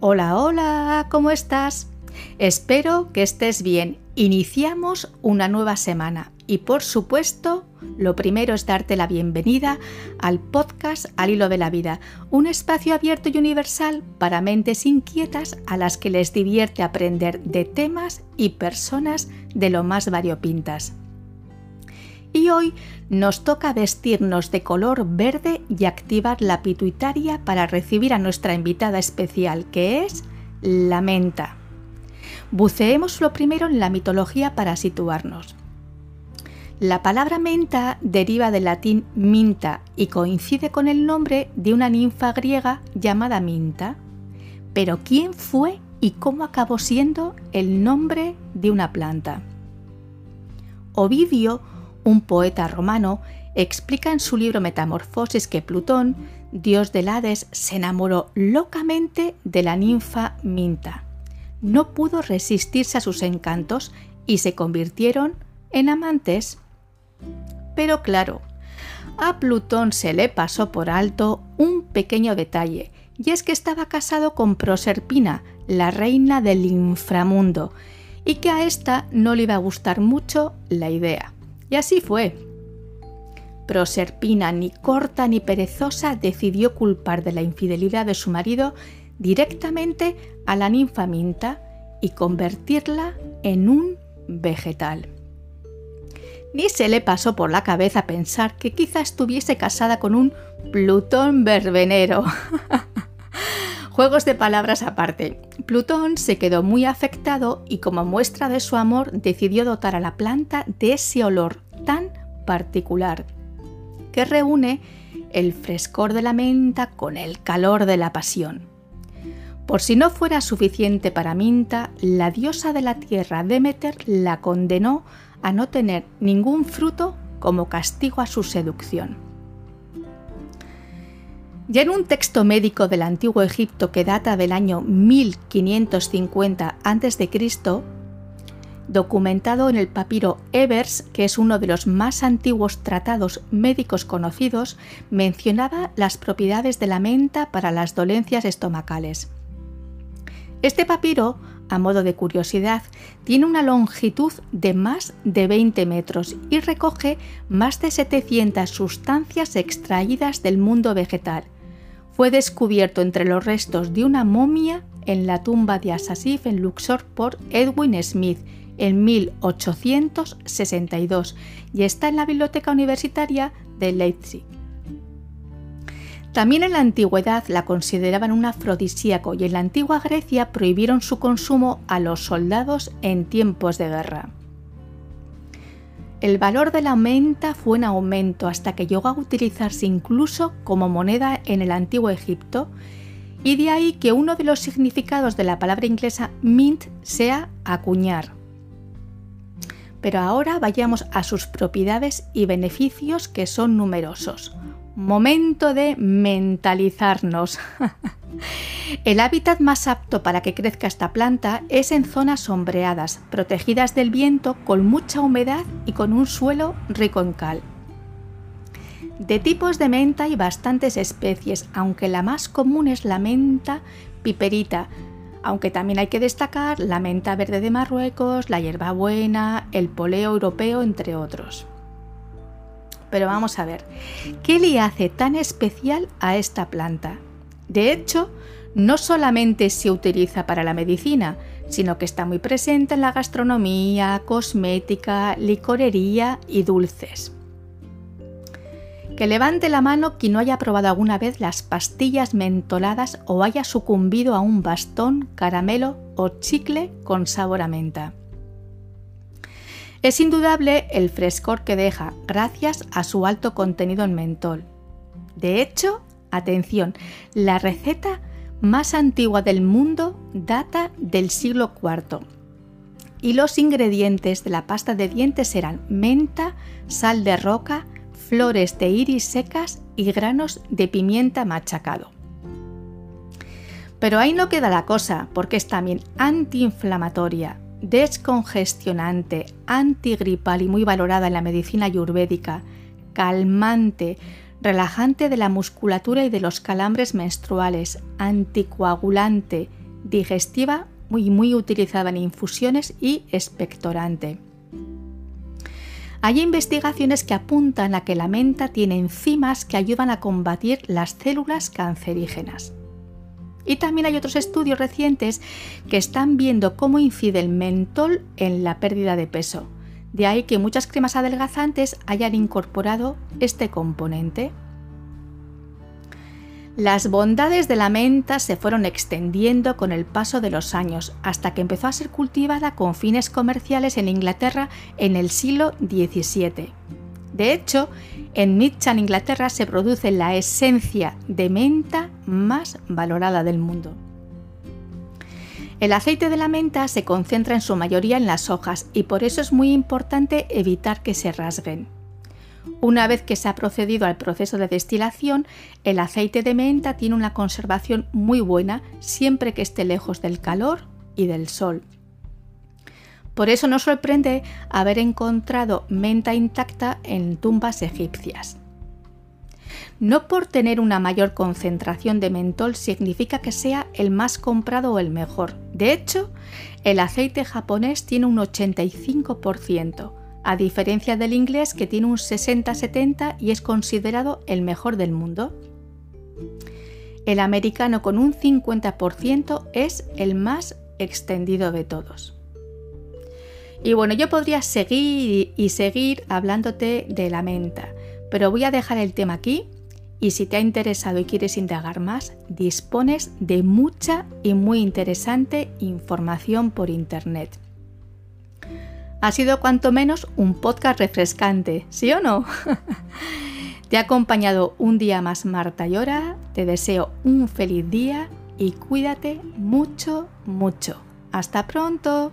Hola, hola, ¿cómo estás? Espero que estés bien. Iniciamos una nueva semana y por supuesto, lo primero es darte la bienvenida al podcast Al Hilo de la Vida, un espacio abierto y universal para mentes inquietas a las que les divierte aprender de temas y personas de lo más variopintas. Y hoy nos toca vestirnos de color verde y activar la pituitaria para recibir a nuestra invitada especial, que es la menta. Buceemos lo primero en la mitología para situarnos. La palabra menta deriva del latín minta y coincide con el nombre de una ninfa griega llamada Minta. Pero ¿quién fue y cómo acabó siendo el nombre de una planta? Ovidio un poeta romano, explica en su libro Metamorfosis que Plutón, dios del Hades, se enamoró locamente de la ninfa Minta. No pudo resistirse a sus encantos y se convirtieron en amantes. Pero claro, a Plutón se le pasó por alto un pequeño detalle, y es que estaba casado con Proserpina, la reina del inframundo, y que a esta no le iba a gustar mucho la idea. Y así fue. Proserpina, ni corta ni perezosa, decidió culpar de la infidelidad de su marido directamente a la ninfa Minta y convertirla en un vegetal. Ni se le pasó por la cabeza pensar que quizá estuviese casada con un Plutón verbenero. Juegos de palabras aparte. Plutón se quedó muy afectado y como muestra de su amor decidió dotar a la planta de ese olor tan particular que reúne el frescor de la menta con el calor de la pasión. Por si no fuera suficiente para Minta, la diosa de la tierra Demeter la condenó a no tener ningún fruto como castigo a su seducción. Ya en un texto médico del antiguo Egipto que data del año 1550 a.C., documentado en el papiro Evers, que es uno de los más antiguos tratados médicos conocidos, mencionaba las propiedades de la menta para las dolencias estomacales. Este papiro, a modo de curiosidad, tiene una longitud de más de 20 metros y recoge más de 700 sustancias extraídas del mundo vegetal, fue descubierto entre los restos de una momia en la tumba de Asasif en Luxor por Edwin Smith en 1862 y está en la Biblioteca Universitaria de Leipzig. También en la antigüedad la consideraban un afrodisíaco y en la antigua Grecia prohibieron su consumo a los soldados en tiempos de guerra. El valor de la menta fue en aumento hasta que llegó a utilizarse incluso como moneda en el antiguo Egipto y de ahí que uno de los significados de la palabra inglesa mint sea acuñar. Pero ahora vayamos a sus propiedades y beneficios que son numerosos. Momento de mentalizarnos. El hábitat más apto para que crezca esta planta es en zonas sombreadas, protegidas del viento, con mucha humedad y con un suelo rico en cal. De tipos de menta hay bastantes especies, aunque la más común es la menta piperita, aunque también hay que destacar la menta verde de Marruecos, la hierbabuena, el poleo europeo, entre otros. Pero vamos a ver, ¿qué le hace tan especial a esta planta? De hecho, no solamente se utiliza para la medicina, sino que está muy presente en la gastronomía, cosmética, licorería y dulces. Que levante la mano quien no haya probado alguna vez las pastillas mentoladas o haya sucumbido a un bastón, caramelo o chicle con sabor a menta. Es indudable el frescor que deja gracias a su alto contenido en mentol. De hecho, Atención, la receta más antigua del mundo data del siglo IV y los ingredientes de la pasta de dientes eran menta, sal de roca, flores de iris secas y granos de pimienta machacado. Pero ahí no queda la cosa, porque es también antiinflamatoria, descongestionante, antigripal y muy valorada en la medicina ayurvédica, calmante, relajante de la musculatura y de los calambres menstruales, anticoagulante, digestiva, muy, muy utilizada en infusiones y expectorante. Hay investigaciones que apuntan a que la menta tiene enzimas que ayudan a combatir las células cancerígenas. Y también hay otros estudios recientes que están viendo cómo incide el mentol en la pérdida de peso. De ahí que muchas cremas adelgazantes hayan incorporado este componente. Las bondades de la menta se fueron extendiendo con el paso de los años, hasta que empezó a ser cultivada con fines comerciales en Inglaterra en el siglo XVII. De hecho, en Mitcham, Inglaterra, se produce la esencia de menta más valorada del mundo. El aceite de la menta se concentra en su mayoría en las hojas y por eso es muy importante evitar que se rasguen. Una vez que se ha procedido al proceso de destilación, el aceite de menta tiene una conservación muy buena siempre que esté lejos del calor y del sol. Por eso nos sorprende haber encontrado menta intacta en tumbas egipcias. No por tener una mayor concentración de mentol significa que sea el más comprado o el mejor. De hecho, el aceite japonés tiene un 85%, a diferencia del inglés que tiene un 60-70 y es considerado el mejor del mundo. El americano con un 50% es el más extendido de todos. Y bueno, yo podría seguir y seguir hablándote de la menta, pero voy a dejar el tema aquí y si te ha interesado y quieres indagar más, dispones de mucha y muy interesante información por internet. Ha sido cuanto menos un podcast refrescante, ¿sí o no? te ha acompañado un día más Marta Llora, te deseo un feliz día y cuídate mucho, mucho. Hasta pronto.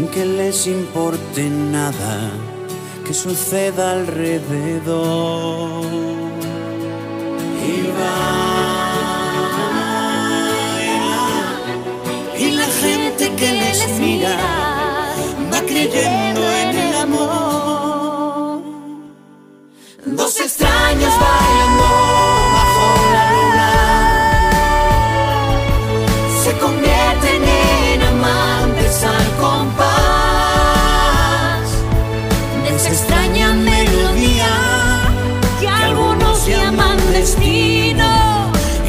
sin que les importe nada que suceda alrededor.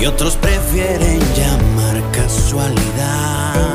y otros prefieren llamar casualidad.